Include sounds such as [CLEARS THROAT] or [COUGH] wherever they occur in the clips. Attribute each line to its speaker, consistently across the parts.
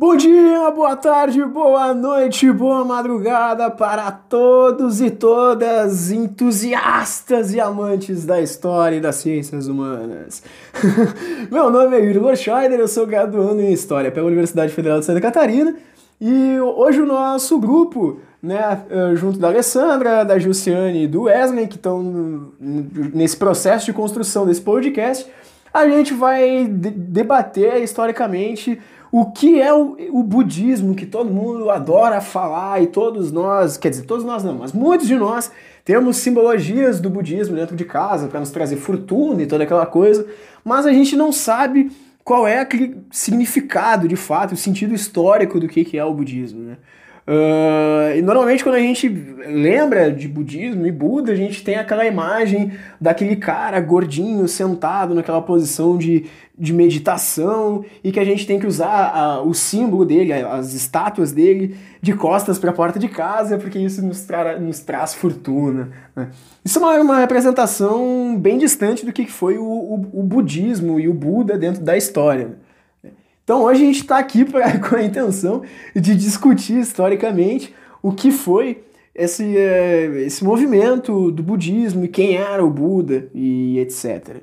Speaker 1: Bom dia, boa tarde, boa noite, boa madrugada para todos e todas entusiastas e amantes da história e das ciências humanas. [LAUGHS] Meu nome é Yuri Scheider, eu sou graduando em História pela Universidade Federal de Santa Catarina e hoje o nosso grupo, né, eh, junto da Alessandra, da Jussiane e do Wesley, que estão nesse processo de construção desse podcast, a gente vai debater historicamente o que é o, o, budismo que todo mundo adora falar e todos nós, quer dizer, todos nós não, mas muitos de nós temos simbologias do budismo dentro de casa para nos trazer fortuna e toda aquela coisa, mas a gente não sabe qual é aquele significado de fato, o sentido histórico do que, que é o budismo, né? Uh, e normalmente quando a gente lembra de budismo e Buda, a gente tem aquela imagem daquele cara gordinho sentado naquela posição de, de meditação e que a gente tem que usar a, o símbolo dele, as estátuas dele, de costas para a porta de casa, porque isso nos, nos traz fortuna. Né? Isso é uma, uma, representação bem distante do que foi o, o, o budismo e o Buda dentro da história. Então hoje a gente está aqui pra, [LAUGHS] com a intenção de discutir historicamente o que foi esse, é, esse movimento do budismo e quem era o Buda e etc.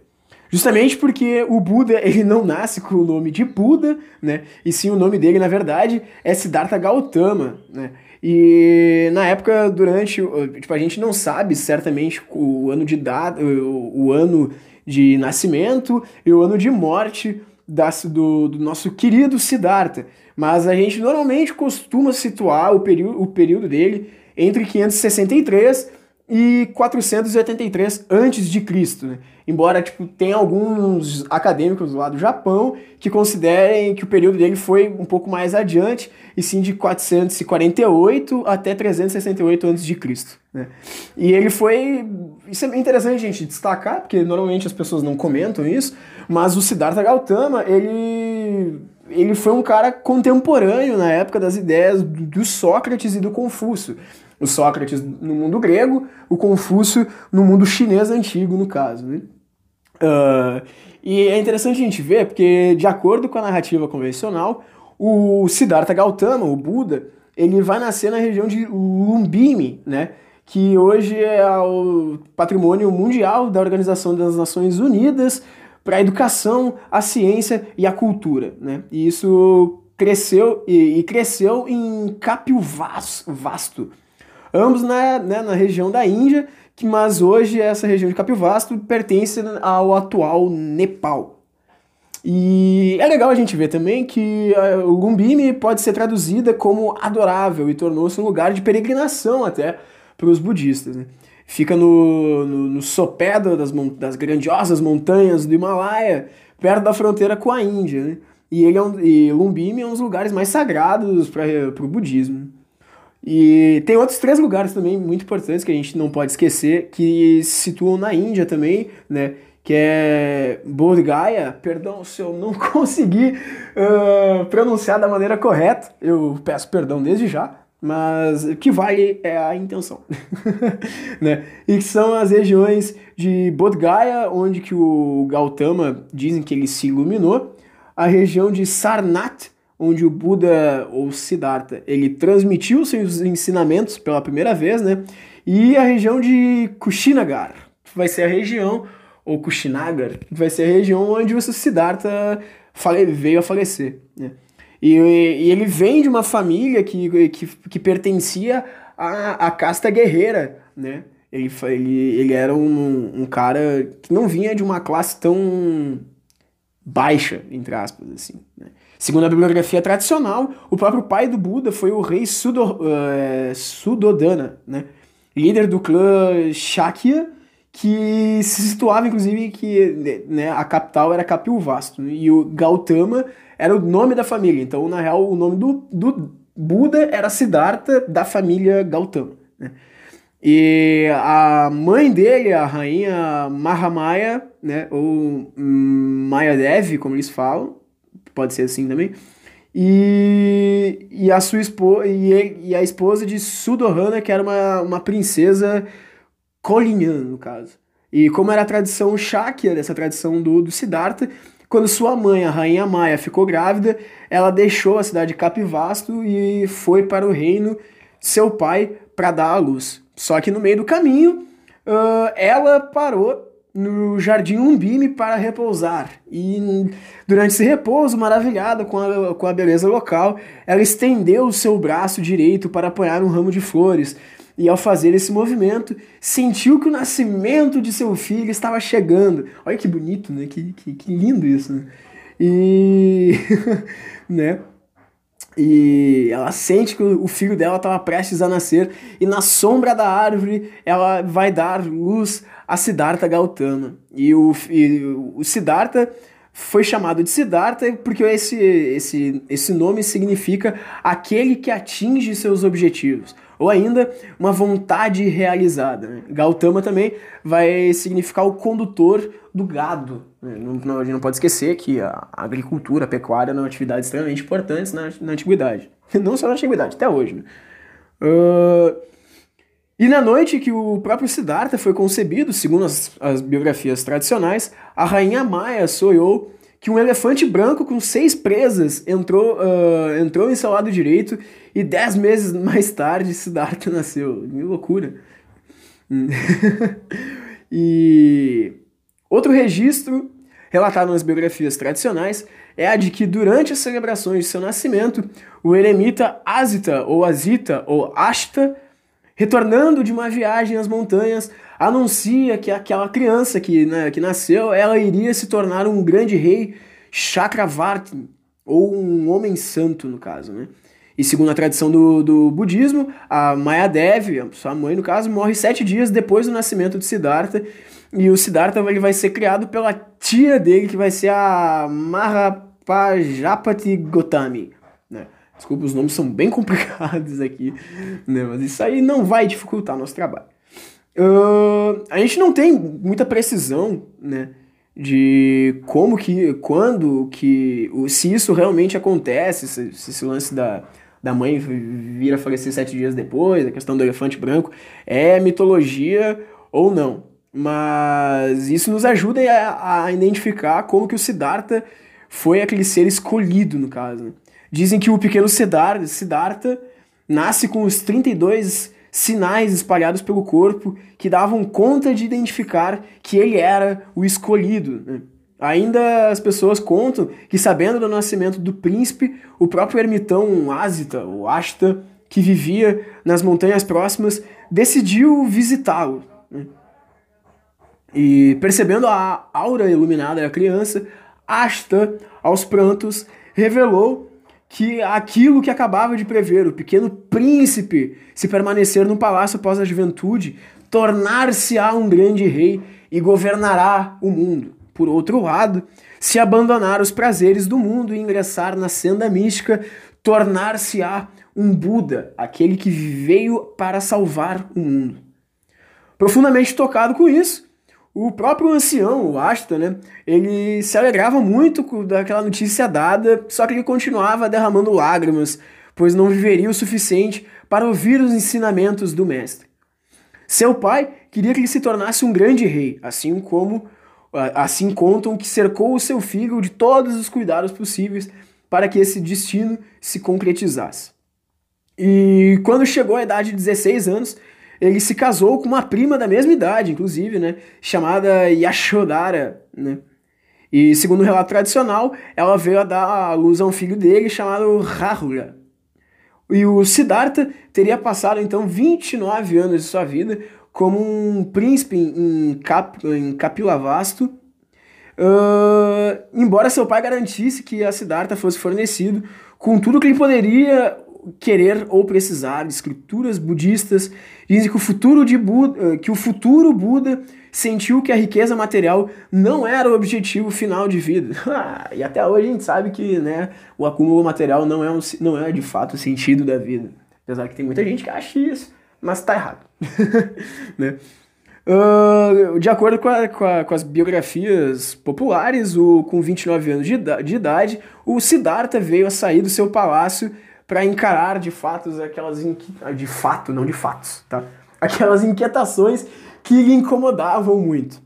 Speaker 1: Justamente porque o Buda [LAUGHS] ele não nasce com o nome de Buda, né? E sim o nome dele, na verdade, é Siddhartha Gautama, né? E na época, durante. Tipo, a gente não sabe certamente o ano de data, o ano de nascimento e o ano de morte do, do nosso querido Siddhartha, mas a gente normalmente costuma situar o, período, o período dele entre 563 e 483 antes de Cristo, né? Embora tipo tenha alguns acadêmicos lá do Japão que considerem que o período dele foi um pouco mais adiante, e sim de 448 até 368 antes de Cristo, né? E ele foi isso é interessante gente destacar, porque normalmente as pessoas não comentam isso, mas o Siddhartha Gautama, ele ele foi um cara contemporâneo na época das ideias do Sócrates e do Confúcio o Sócrates no mundo grego, o Confúcio no mundo chinês antigo, no caso. Né? Uh, e é interessante a gente ver, porque de acordo com a narrativa convencional, o Siddhartha Gautama, o Buda, ele vai nascer na região de Lumbini, né? que hoje é o patrimônio mundial da Organização das Nações Unidas para a educação, a ciência e a cultura. Né? E isso cresceu e, e cresceu em Capio Vasto, ambos na, né, na região da Índia, que, mas hoje essa região de Capivasto pertence ao atual Nepal. E é legal a gente ver também que uh, o Lumbini pode ser traduzida como adorável e tornou-se um lugar de peregrinação até para os budistas. Né? Fica no, no, no sopé das, das grandiosas montanhas do Himalaia, perto da fronteira com a Índia. Né? E, ele é um, e Lumbini é um dos lugares mais sagrados para o budismo. E tem outros três lugares também muito importantes que a gente não pode esquecer, que se situam na Índia também, né? Que é Bodh Gaya, perdão se eu não [LAUGHS] consegui uh, pronunciar da maneira correta, eu peço perdão desde já, mas o que vale é a intenção, [LAUGHS] né? E que são as regiões de Bodh Gaya, onde que o Gautama dizem que ele se iluminou, a região de Sarnath, onde o Buda ou Siddhartha ele transmitiu seus ensinamentos pela primeira vez, né? E a região de Kushinagar vai ser a região ou Kushinagar vai ser a região onde o Siddhartha fale, veio a falecer, né? E, e, ele vem de uma família que, que, que pertencia à, à casta guerreira, né? Ele, ele, ele era um, um cara que não vinha de uma classe tão baixa, entre aspas, assim, né? Segundo a bibliografia tradicional, o próprio pai do Buda foi o rei Sudo, uh, Sudodana, né? líder do clã Shakya, que se situava, inclusive, que né, a capital era Kapilvastu, né? e o Gautama era o nome da família. Então, na real, o nome do, do Buda era Siddhartha, da família Gautama. Né? E a mãe dele, a rainha Mahamaya, né, ou Mayadevi, como eles falam, pode ser assim também. E, e a sua esposa e, e, a esposa de Sudohana, que era uma, uma princesa Kolinyan, no caso. E como era a tradição Shakya, dessa tradição do, do Siddhartha, quando sua mãe, a rainha Maia, ficou grávida, ela deixou a cidade de Capivasto e foi para o reino seu pai para dar à luz. Só que no meio do caminho, uh, ela parou no Jardim Umbime para repousar. E durante esse repouso, maravilhada com a, com a beleza local, ela estendeu o seu braço direito para apoiar um ramo de flores. E ao fazer esse movimento, sentiu que o nascimento de seu filho estava chegando. Olha que bonito, né? Que, que, que lindo isso, né? E. [LAUGHS] né? E ela sente que o filho dela estava prestes a nascer, e na sombra da árvore ela vai dar luz a Siddhartha Gautama. E o, e o Siddhartha foi chamado de Siddhartha porque esse, esse, esse nome significa aquele que atinge seus objetivos, ou ainda uma vontade realizada. Né? Gautama também vai significar o condutor do gado. Né? Não, não, a gente não pode esquecer que a agricultura, a pecuária é uma atividade extremamente importante na, na antiguidade. [LAUGHS] Não só na antiguidade, até hoje. Né? Uh, e na noite que o próprio Siddhartha foi concebido, segundo as, as biografias tradicionais, a rainha Maia sonhou que um elefante branco com seis presas entrou, uh, entrou em seu lado direito e dez meses [LAUGHS] mais tarde Siddhartha nasceu. Que loucura. [LAUGHS] e outro registro relatado nas biografias tradicionais é a de que durante as celebrações de seu nascimento, o eremita Asita ou Asita ou Ashta retornando de uma viagem às montanhas, anuncia que aquela criança que, né, que nasceu, ela iria se tornar um grande rei Chakravarti, ou um homem santo, no caso, né? E segundo a tradição do, do budismo, a Mayadevi, sua mãe no caso, morre sete dias depois do nascimento de Siddhartha, e o Siddhartha ele vai ser criado pela tia dele, que vai ser a Mahapajapati Gotami? Desculpa, os nomes são bem [LAUGHS] complicados aqui, né? mas isso aí não vai dificultar nosso trabalho. Uh, a gente não tem muita precisão, né? De como que, quando que, se isso realmente acontece, se, se esse lance da, da mãe vir a falecer sete dias depois, a questão do elefante branco, é mitologia ou não. Mas isso nos ajuda a, a identificar como que o Siddhartha foi aquele ser escolhido, no caso. Né? Dizem que o pequeno Siddhartha nasce com os 32 sinais espalhados pelo corpo que davam conta de identificar que ele era o escolhido. Né? Ainda as pessoas contam que, sabendo do nascimento do príncipe, o próprio ermitão Asita, ou Ashta, que vivia nas montanhas próximas, decidiu visitá-lo. Né? E percebendo a aura iluminada da criança, Ashta, aos prantos, revelou que aquilo que acabava de prever, o pequeno príncipe, se permanecer no palácio após a juventude, tornar-se-á um grande rei e governará o mundo. Por outro lado, se abandonar os prazeres do mundo e ingressar na senda mística, tornar-se-á um Buda, aquele que veio para salvar o mundo. Profundamente tocado com isso, o próprio ancião, o Asta, né, ele se alegrava muito daquela notícia dada, só que ele continuava derramando lágrimas, pois não viveria o suficiente para ouvir os ensinamentos do mestre. Seu pai queria que ele se tornasse um grande rei, assim como assim contam que cercou o seu filho de todos os cuidados possíveis para que esse destino se concretizasse. E quando chegou à idade de 16 anos, ele se casou com uma prima da mesma idade, inclusive, né? Chamada Yashodhara, né? E segundo o relato tradicional, ela veio a dar a luz a um filho dele chamado Rahula. E o Siddhartha teria passado então 29 anos de sua vida como um príncipe em, Cap, em Kapilavastu, uh, embora seu pai garantisse que a Siddhartha fosse fornecido com tudo que ele poderia querer ou precisar de escrituras budistas dizem que o futuro de Buda, eh, que o futuro Buda sentiu que a riqueza material não era o objetivo final de vida. [LAUGHS] e até hoje a gente sabe que né, o acúmulo material não é, um, não é de fato o sentido da vida. Apesar que tem muita gente que acha isso, mas tá errado. [LAUGHS] né? Uh, de acordo com, a, com, a, com, as biografias populares, o, com 29 anos de, de idade, o Siddhartha veio a sair do seu palácio para encarar de fatos aquelas de fato, não de fatos, tá? Aquelas inquietações que lhe incomodavam muito.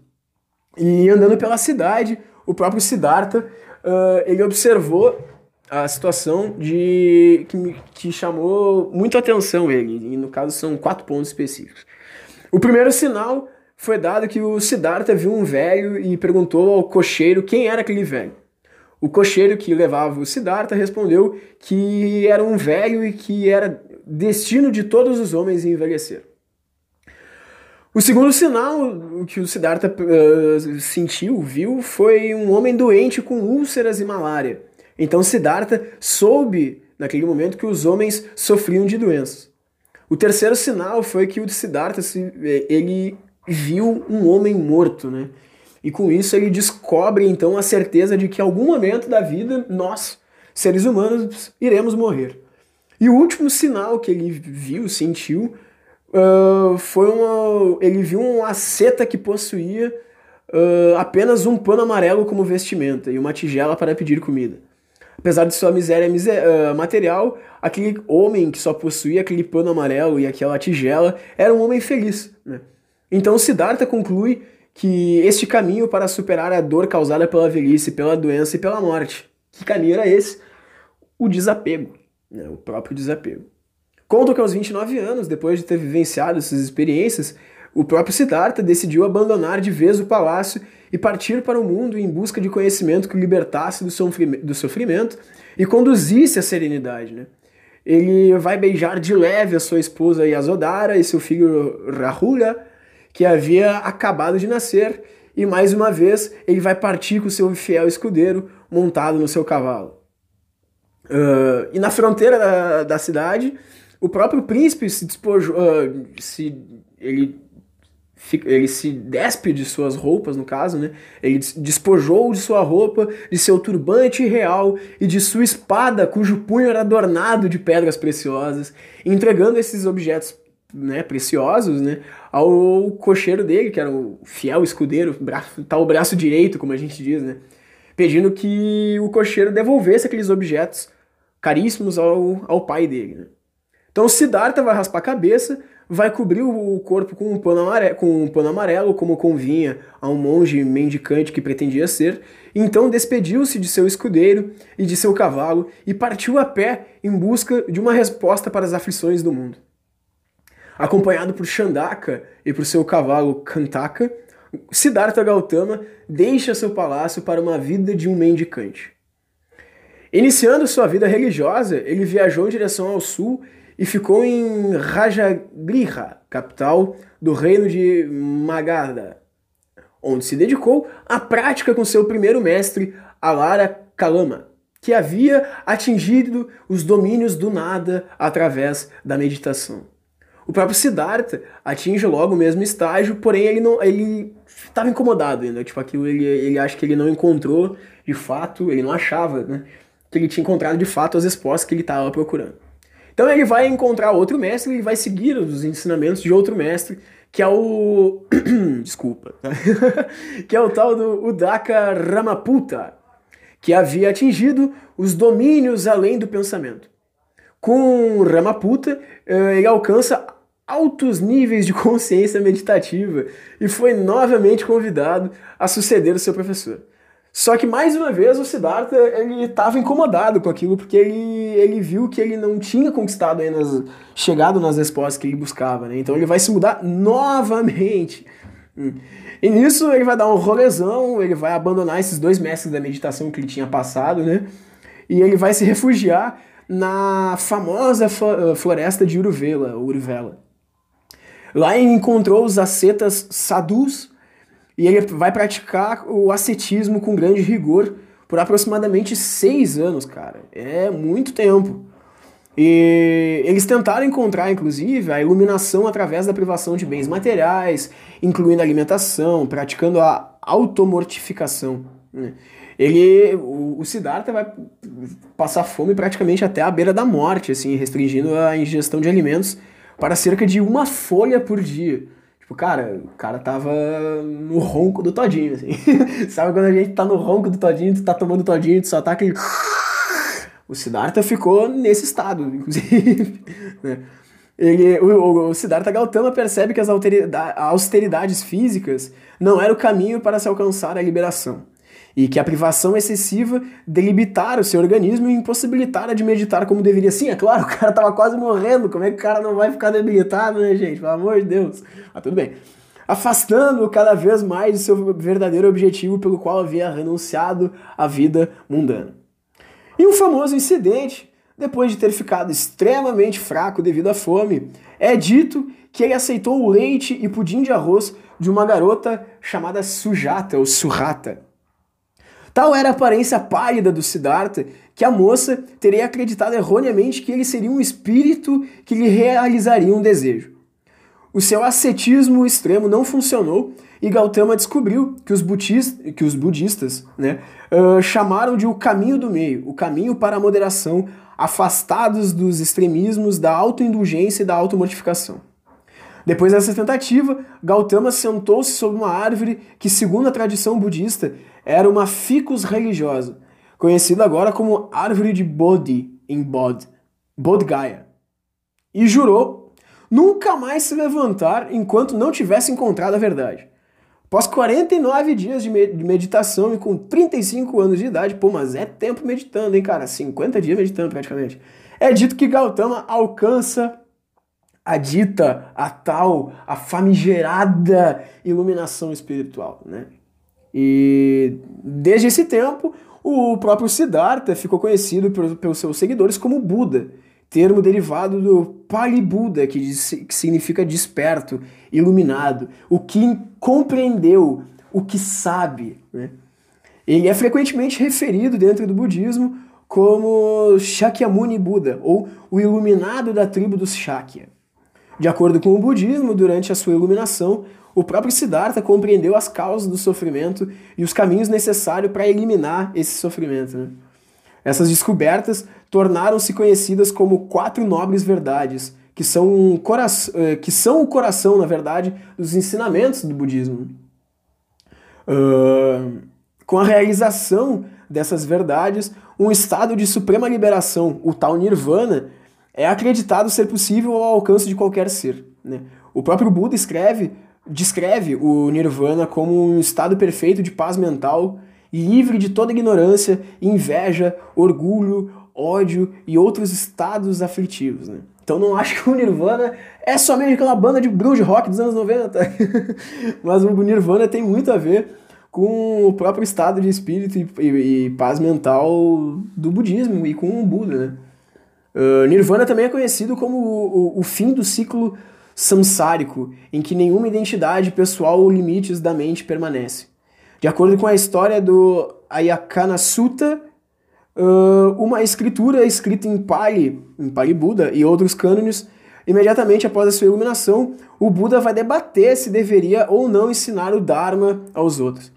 Speaker 1: E andando pela cidade, o próprio Siddhartha, uh, ele observou a situação de que, que chamou muito atenção ele, e no caso são quatro pontos específicos. O primeiro sinal foi dado que o Siddhartha viu um velho e perguntou ao cocheiro quem era aquele velho. O cocheiro que levava o Siddhartha respondeu que era um velho e que era destino de todos os homens envelhecer. O segundo sinal que o Siddhartha uh, sentiu, viu, foi um homem doente com úlceras e malária. Então Siddhartha soube, naquele momento, que os homens sofriam de doenças. O terceiro sinal foi que o Siddhartha eh, ele viu um homem morto, né? E com isso ele descobre então a certeza de que em algum momento da vida nós, seres humanos, iremos morrer. E o último sinal que ele viu, sentiu, uh, foi uma. Ele viu uma seta que possuía uh, apenas um pano amarelo como vestimenta e uma tigela para pedir comida. Apesar de sua miséria uh, material, aquele homem que só possuía aquele pano amarelo e aquela tigela era um homem feliz. Né? Então Siddhartha conclui que este caminho para superar a dor causada pela velhice, pela doença e pela morte. Que caminho era esse? O desapego, né? o próprio desapego. Conta que aos 29 anos, depois de ter vivenciado essas experiências, o próprio Siddhartha decidiu abandonar de vez o palácio e partir para o mundo em busca de conhecimento que o libertasse do sofrimento e conduzisse à serenidade. Né? Ele vai beijar de leve a sua esposa Yasodhara e seu filho Rahula, que havia acabado de nascer, e mais uma vez ele vai partir com seu fiel escudeiro montado no seu cavalo. Uh, e na fronteira da, da, cidade, o próprio príncipe se despojou, uh, se, ele, ele se despe de suas roupas, no caso, né? Ele despojou de sua roupa, de seu turbante real e de sua espada, cujo punho era adornado de pedras preciosas, entregando esses objetos né, preciosos, né, ao cocheiro dele, que era o fiel escudeiro, braço, tal braço direito, como a gente diz, né, pedindo que o cocheiro devolvesse aqueles objetos caríssimos ao, ao pai dele. Né. Então Siddhartha vai raspar a cabeça, vai cobrir o corpo com um pano amarelo, com um pano amarelo como convinha a um monge mendicante que pretendia ser, então despediu-se de seu escudeiro e de seu cavalo e partiu a pé em busca de uma resposta para as aflições do mundo. Acompanhado por Chandaka e por seu cavalo Kantaka, Siddhartha Gautama deixa seu palácio para uma vida de um mendicante. Iniciando sua vida religiosa, ele viajou em direção ao sul e ficou em Rajagriha, capital do reino de Magadha, onde se dedicou à prática com seu primeiro mestre, Alara Kalama, que havia atingido os domínios do nada através da meditação. O próprio Siddhartha atinge logo o mesmo estágio, porém ele não ele estava incomodado ainda, tipo aquilo ele, ele acha que ele não encontrou de fato, ele não achava, né, que ele tinha encontrado de fato as respostas que ele estava procurando. Então ele vai encontrar outro mestre, ele vai seguir os ensinamentos de outro mestre, que é o [CLEARS THROAT] desculpa, [LAUGHS] que é o tal do Udaka Ramaputa, que havia atingido os domínios além do pensamento. Com Ramaputa, eh, ele alcança altos níveis de [LAUGHS] consciência meditativa e foi novamente convidado a suceder o seu professor. Só que mais uma vez o Siddhartha ele estava incomodado com aquilo porque ele, ele viu que ele não tinha conquistado ainda as, chegado nas respostas que ele buscava, né? Então ele vai se mudar novamente. Hum. E nisso ele vai dar um rolezão, ele vai abandonar esses dois mestres da meditação que ele tinha passado, né? E ele vai se refugiar na famosa floresta de Uruvela, Uruvela. Lá ele encontrou os ascetas sadhus e ele vai praticar o ascetismo com grande rigor por aproximadamente seis anos, cara. É muito tempo. E eles tentaram encontrar, inclusive, a iluminação através da privação de bens materiais, incluindo alimentação, praticando a automortificação. Né? Ele, o, o Siddhartha vai passar fome praticamente até a beira da morte, assim, restringindo a ingestão de alimentos para cerca de uma folha por dia. Tipo, cara, o cara tava no ronco do todinho, assim. [LAUGHS] Sabe quando a gente tá no ronco do todinho, tu tá tomando todinho, tu só tá aquele... [LAUGHS] O Siddhartha ficou nesse estado, [LAUGHS] inclusive. Né? Ele, o, o Siddhartha Gautama percebe que as austeridades físicas não era o caminho para se alcançar a liberação. E que a privação excessiva delibitara o seu organismo e impossibilitara de meditar como deveria. Sim, é claro, [LAUGHS] o cara tava quase morrendo, como é que o cara não vai ficar debilitado, né, gente? Pelo amor de Deus. Mas tudo bem. Afastando cada vez mais de seu verdadeiro objetivo pelo qual havia renunciado à vida mundana. E um famoso incidente, depois de ter ficado extremamente fraco devido à fome, é dito que ele aceitou o leite e pudim de arroz de uma garota chamada Sujata ou Surrata. Tal era a aparência pálida do Siddhartha que a moça teria acreditado erroneamente que ele seria um espírito que lhe realizaria um desejo. O seu ascetismo extremo não funcionou e Gautama descobriu que os, budistas, que os budistas né, uh, chamaram de o caminho do meio, o caminho para a moderação, afastados dos extremismos da autoindulgência e da automortificação. Depois dessa tentativa, Gautama sentou-se sob uma árvore que, segundo a tradição budista, era uma ficus religiosa, conhecida agora como árvore de Bodhi, em Bodh, Bodh Gaya, e jurou nunca mais se levantar enquanto não tivesse encontrado a verdade. Após 49 dias de meditação e com 35 anos de idade, pô, mas é tempo meditando, hein, cara? 50 dias meditando praticamente. É dito que Gautama alcança a dita, a tal, a famigerada iluminação espiritual, né? E desde esse tempo, o próprio Siddhartha ficou conhecido pelos seus seguidores como Buda, termo derivado do Pali Buda, que, que significa desperto, iluminado, o que compreendeu, o que sabe. Né? Ele é frequentemente referido dentro do budismo como Shakyamuni Buda, ou o iluminado da tribo dos Shakya. De acordo com o budismo, durante a sua iluminação, o próprio Siddhartha compreendeu as causas do sofrimento e os caminhos necessários para eliminar esse sofrimento. Né? Essas descobertas tornaram-se conhecidas como quatro nobres verdades, que são, um eh, que são o coração, na verdade, dos ensinamentos do budismo. Uh, com a realização dessas verdades, um estado de suprema liberação, o tal nirvana, é acreditado ser possível ao alcance de qualquer ser. Né? O próprio Buda escreve descreve o nirvana como um estado perfeito de paz mental, livre de toda ignorância, inveja, orgulho, ódio e outros estados aflitivos. Né? Então não acho que o Nirvana é somente aquela banda de grunge rock dos anos 90, [LAUGHS] mas o Nirvana tem muito a ver com o próprio estado de espírito e, e, e paz mental do budismo e com o Buda. Né? Uh, Nirvana também é conhecido como o, o, o fim do ciclo samsárico, em que nenhuma identidade pessoal ou limites da mente permanece. De acordo com a história do Ayakana Sutta, uma escritura escrita em Pali, em Pali Buda e outros cânones, imediatamente após a sua iluminação, o Buda vai debater se deveria ou não ensinar o Dharma aos outros.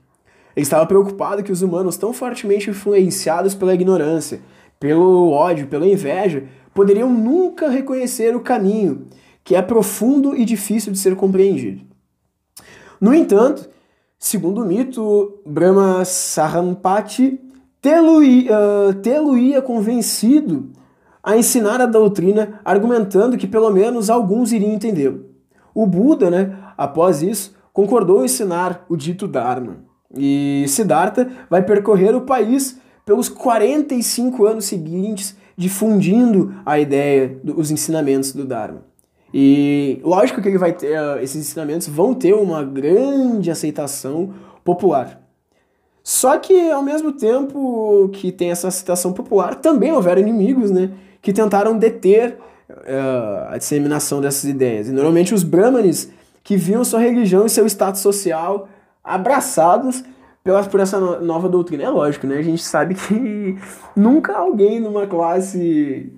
Speaker 1: Ele estava preocupado que os humanos, tão fortemente influenciados pela ignorância, pelo ódio, pela inveja, poderiam nunca reconhecer o caminho que é profundo e difícil de ser compreendido. No entanto, segundo o mito, Brahma Sahampati tê-lo-ia uh, convencido a ensinar a doutrina, argumentando que pelo menos alguns iriam entendê-lo. O Buda, né, após isso, concordou em ensinar o dito Dharma. E Siddhartha vai percorrer o país pelos 45 anos seguintes, difundindo a ideia dos ensinamentos do Dharma. E lógico que ele vai ter, uh, esses ensinamentos vão ter uma grande aceitação popular. Só que ao mesmo tempo que tem essa aceitação popular, também houveram inimigos, né, que tentaram deter uh, a disseminação dessas ideias. E normalmente os brahmanes que viam sua religião e seu status social abraçados pela, por essa nova doutrina. É lógico, né? A gente sabe que [LAUGHS] nunca alguém numa classe,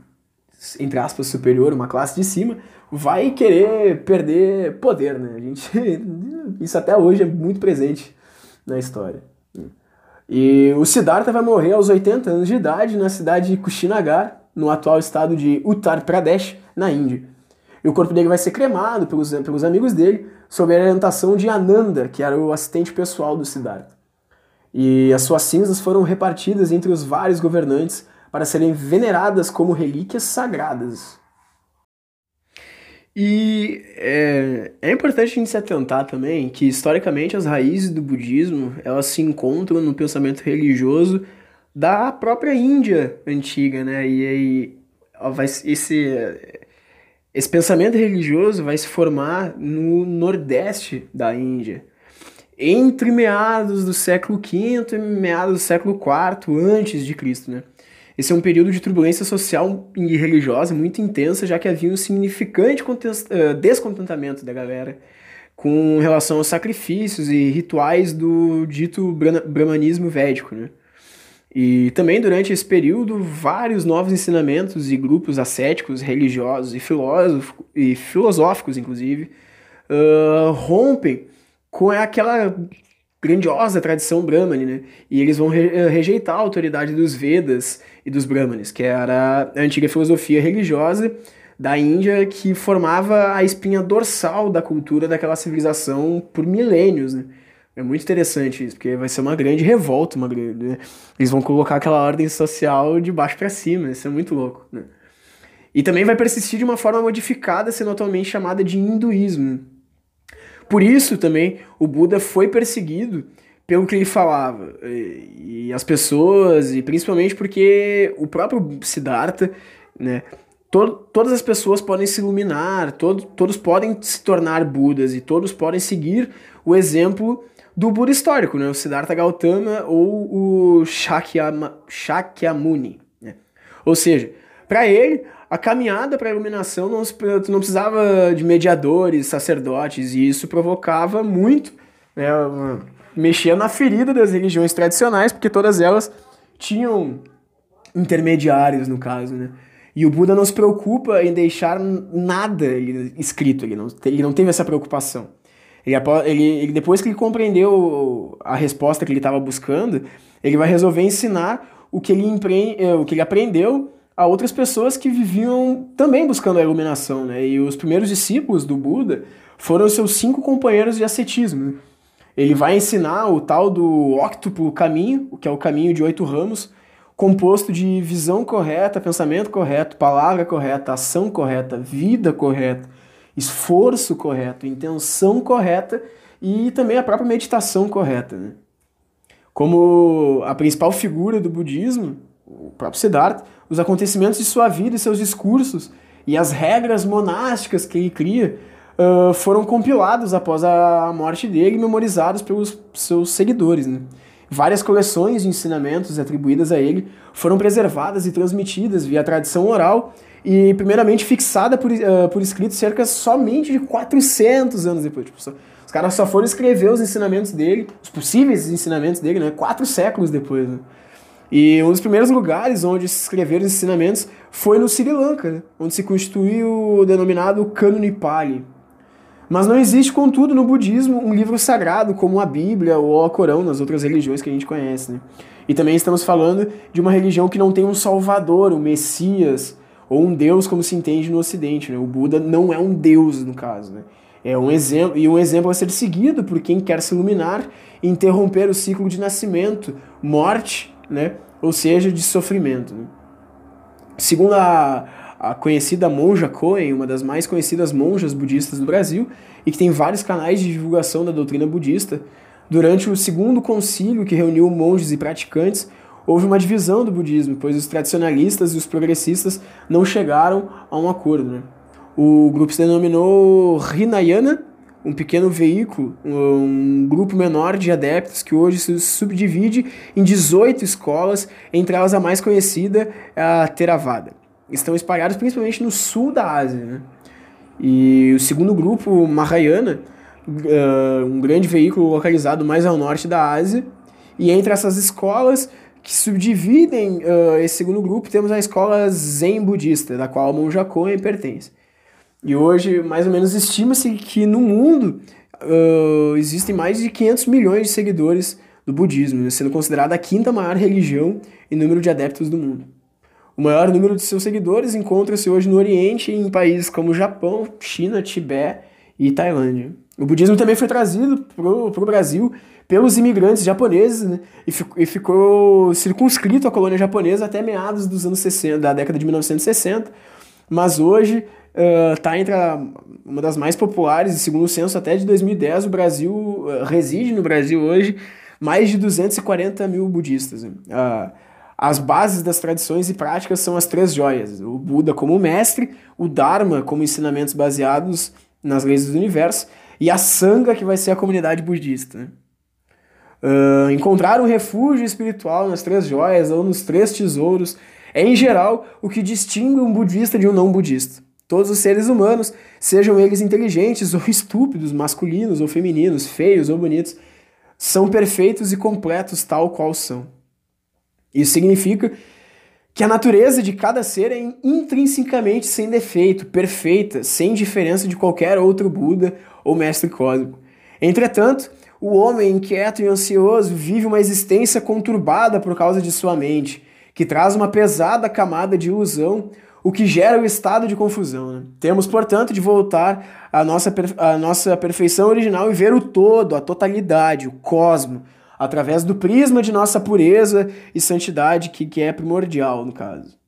Speaker 1: entre aspas, superior, uma classe de cima, vai querer perder poder, né? A gente, [LAUGHS] isso até hoje é muito presente na história. E o Siddhartha vai morrer aos 80 anos de idade na cidade de Kushinagar, no atual estado de Uttar Pradesh, na Índia. E o corpo dele vai ser cremado pelos, pelos amigos dele, sob a orientação de Ananda, que era o assistente pessoal do Siddhartha. E as suas cinzas foram repartidas entre os vários governantes para serem veneradas como relíquias sagradas. E é, é importante a gente se atentar também que, historicamente, as raízes do budismo elas se encontram no pensamento religioso da própria Índia antiga, né? E aí vai, esse, esse pensamento religioso vai se formar no nordeste da Índia, entre meados do século V e meados do século IV antes de Cristo, né? Esse é um período de turbulência social e religiosa muito intensa, já que havia um significante eh, descontentamento da galera com relação aos sacrifícios e rituais do dito brahmanismo védico, né? E também durante esse período, vários novos ensinamentos e grupos ascéticos, religiosos e, e filosóficos, inclusive, uh, rompem com aquela grandiosa tradição brahmane, né? E eles vão eh, rejeitar a autoridade dos Vedas e dos Brahmanes, que era a antiga filosofia religiosa da Índia que formava a espinha dorsal da cultura daquela civilização por milênios, né? É muito interessante isso, porque vai ser uma grande revolta, uma grande, né? eles vão colocar aquela ordem social de baixo para cima, isso é muito louco, né? E também vai persistir de uma forma modificada, sendo atualmente chamada de hinduísmo, por isso também o Buda foi perseguido pelo que ele falava. E, as pessoas, e principalmente porque o próprio Siddhartha, né? todas as pessoas podem se iluminar, todo, todos podem se tornar Budas e todos podem seguir o exemplo do Buda histórico, né? o Siddhartha Gautama ou o Shakyama, Shakyamuni. Né? Ou seja, para ele, a caminhada para a iluminação não, não precisava de mediadores, sacerdotes, e isso provocava muito, né, mexia na ferida das religiões tradicionais, porque todas elas tinham intermediários, no caso, né? E o Buda não se preocupa em deixar nada escrito, ele não, ele não teve essa preocupação. Ele, ele, depois que ele compreendeu a resposta que ele estava buscando, ele vai resolver ensinar o que ele, empre, eh, o que ele aprendeu a outras pessoas que viviam também buscando a iluminação, né? E os primeiros discípulos do Buda foram seus cinco companheiros de ascetismo. Né? Ele vai ensinar o tal do octuplo caminho, que é o caminho de oito ramos, composto de visão correta, pensamento correto, palavra correta, ação correta, vida correta, esforço correto, intenção correta e também a própria meditação correta. Né? Como a principal figura do budismo, o próprio Siddhartha, os acontecimentos de sua vida e seus discursos e as regras monásticas que ele cria uh, foram compilados após a morte dele e memorizados pelos seus seguidores. Né? Várias coleções de ensinamentos atribuídas a ele foram preservadas e transmitidas via tradição oral e primeiramente fixada por, uh, por escrito cerca somente de 400 anos depois. Tipo, só, os caras só foram escrever os ensinamentos dele, os possíveis ensinamentos dele, né, quatro séculos depois. Né? E um dos primeiros lugares onde se escreveram os ensinamentos foi no Sri Lanka, né? onde se constituiu o denominado Cânone Pali. Mas não existe, contudo, no budismo um livro sagrado como a Bíblia ou o Corão nas outras religiões que a gente conhece. Né? E também estamos falando de uma religião que não tem um salvador, um messias ou um deus como se entende no ocidente. Né? O Buda não é um deus, no caso. Né? É um exemplo e um exemplo a ser seguido por quem quer se iluminar e interromper o ciclo de nascimento, morte né? Ou seja, de sofrimento. Né? Segundo a, a conhecida monja Koen, uma das mais conhecidas monjas budistas do Brasil, e que tem vários canais de divulgação da doutrina budista, durante o segundo concílio que reuniu monges e praticantes, houve uma divisão do budismo, pois os tradicionalistas e os progressistas não chegaram a um acordo. Né? O grupo se denominou Hinayana, um pequeno veículo, um grupo menor de adeptos que hoje se subdivide em 18 escolas, entre elas a mais conhecida a Theravada. Estão espalhados principalmente no sul da Ásia. Né? E o segundo grupo, Mahayana, um grande veículo localizado mais ao norte da Ásia. E entre essas escolas que subdividem esse segundo grupo, temos a escola Zen budista, da qual Koen pertence. E hoje, mais ou menos, estima-se que no mundo uh, existem mais de 500 milhões de seguidores do budismo, sendo considerada a quinta maior religião em número de adeptos do mundo. O maior número de seus seguidores encontra-se hoje no Oriente, em países como Japão, China, Tibete e Tailândia. O budismo também foi trazido para o Brasil pelos imigrantes japoneses né, e, ficou, e ficou circunscrito à colônia japonesa até meados dos anos 60, da década de 1960, mas hoje uh, entre a, uma das mais populares, segundo o censo até de 2010, o Brasil uh, reside no Brasil hoje mais de 240 mil budistas. Uh, as bases das tradições e práticas são as três joias: o Buda como mestre, o Dharma como ensinamentos baseados nas leis do universo e a Sangha que vai ser a comunidade budista. Uh, encontrar um refúgio espiritual nas três joias ou nos três tesouros é, em geral, o que distingue um budista de um não budista. Todos os seres humanos, sejam eles inteligentes ou [LAUGHS] estúpidos, masculinos ou femininos, feios ou bonitos, são perfeitos e completos tal qual são. Isso significa que a natureza de cada ser é intrinsecamente sem defeito, perfeita, sem diferença de qualquer outro Buda ou mestre cósmico. Entretanto, o homem inquieto e ansioso vive uma existência conturbada por causa de sua mente, que traz uma pesada camada de ilusão, o que gera o estado de confusão. Né? Temos, portanto, de voltar à nossa, à nossa perfeição original e ver o todo, a totalidade, o cosmo, através do prisma de nossa pureza e santidade, que, que é primordial no caso.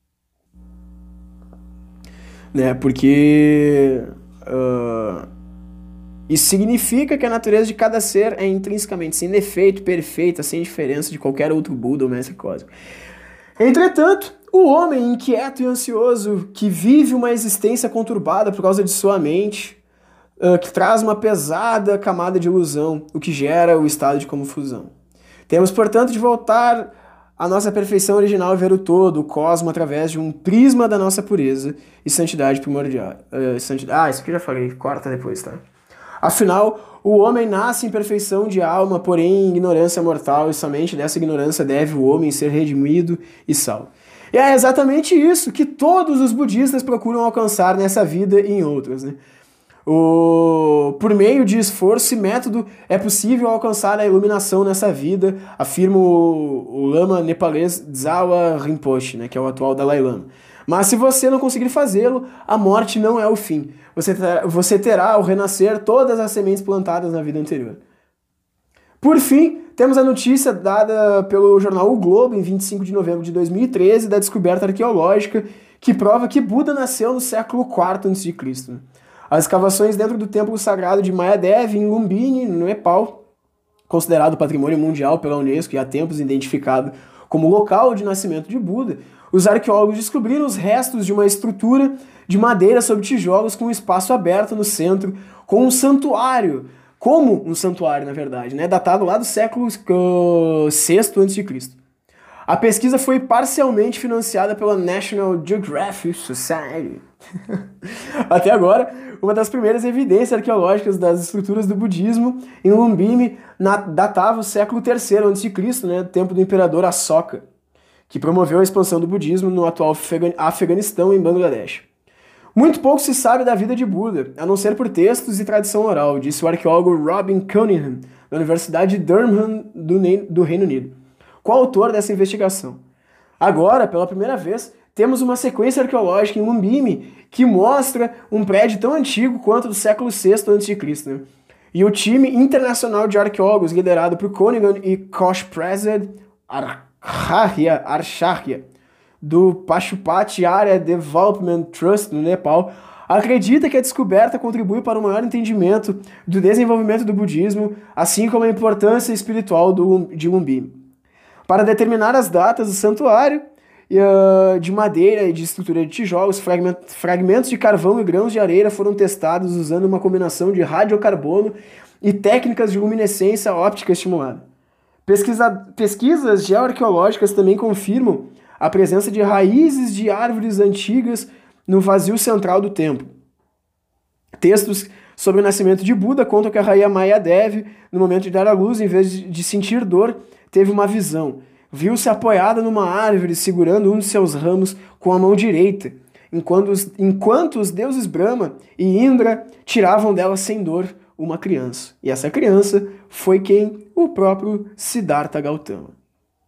Speaker 1: Né? Porque uh, isso significa que a natureza de cada ser é intrinsecamente sem defeito, perfeita, sem diferença de qualquer outro Buda ou mestre cósmico. Entretanto, o homem inquieto e ansioso que vive uma existência conturbada por causa de sua mente, uh, que traz uma pesada camada de ilusão, o que gera o estado de confusão. Temos, portanto, de voltar à nossa perfeição original e ver o todo, o cosmo, através de um prisma da nossa pureza e santidade primordial. Uh, santidade, ah, isso aqui eu já falei, corta depois, tá? Afinal, o homem nasce em perfeição de alma, porém em ignorância mortal, e somente dessa ignorância deve o homem ser redimido e salvo. E é exatamente isso que todos os budistas procuram alcançar nessa vida e em outras. Né? O... Por meio de esforço e método é possível alcançar a iluminação nessa vida, afirma o, o lama nepalês Dzawa Rinpoche, né, que é o atual Dalai Lama. Mas se você não conseguir fazê-lo, a morte não é o fim. Você você terá ao renascer todas as sementes plantadas na vida anterior. Por fim, temos a notícia dada pelo jornal O Globo em 25 de novembro de 2013 da descoberta arqueológica que prova que Buda nasceu no século IV a.C. As escavações dentro do templo sagrado de Mayadev, em Lumbini, no Nepal, considerado patrimônio mundial pela Unesco e há tempos identificado como local de nascimento de Buda, os arqueólogos descobriram os restos de uma estrutura de madeira sobre tijolos com um espaço aberto no centro, com um santuário, como um santuário, na verdade, né, datado lá do século VI a.C. A pesquisa foi parcialmente financiada pela National Geographic Society. [LAUGHS] Até agora, uma das primeiras evidências arqueológicas das estruturas do budismo em Lumbini datava o século III a.C., né, tempo do imperador Ashoka, que promoveu a expansão do budismo no atual Afeganistão e Bangladesh. Muito pouco se sabe da vida de Buda, a não ser por textos e tradição oral, disse o arqueólogo Robin Cunningham, da Universidade de Durham do Reino Unido coautor dessa investigação. Agora, pela primeira vez, temos uma sequência arqueológica em Lumbini que mostra um prédio tão antigo quanto do século VI a.C. Né? E o time internacional de arqueólogos, liderado por Conigan e Kosh Prezed Archarya, Archarya do Pashupati Area Development Trust no Nepal, acredita que a descoberta contribui para o maior entendimento do desenvolvimento do budismo, assim como a importância espiritual do, de Lumbini. Para determinar as datas do santuário, uh, de madeira e de estrutura de tijolos, fragmentos de carvão e grãos de areia foram testados usando uma combinação de radiocarbono e técnicas de luminescência óptica estimulada. Pesquisa, pesquisas geoarqueológicas também confirmam a presença de raízes de árvores antigas no vazio central do templo. Textos sobre o nascimento de Buda contam que a rainha Maya Devi, no momento de dar à luz, em vez de sentir dor, teve uma visão. Viu-se apoiada numa árvore, segurando um de seus ramos com a mão direita, enquanto os, enquanto os deuses Brahma e Indra tiravam dela sem dor uma criança. E essa criança foi quem? O próprio Siddhartha Gautama.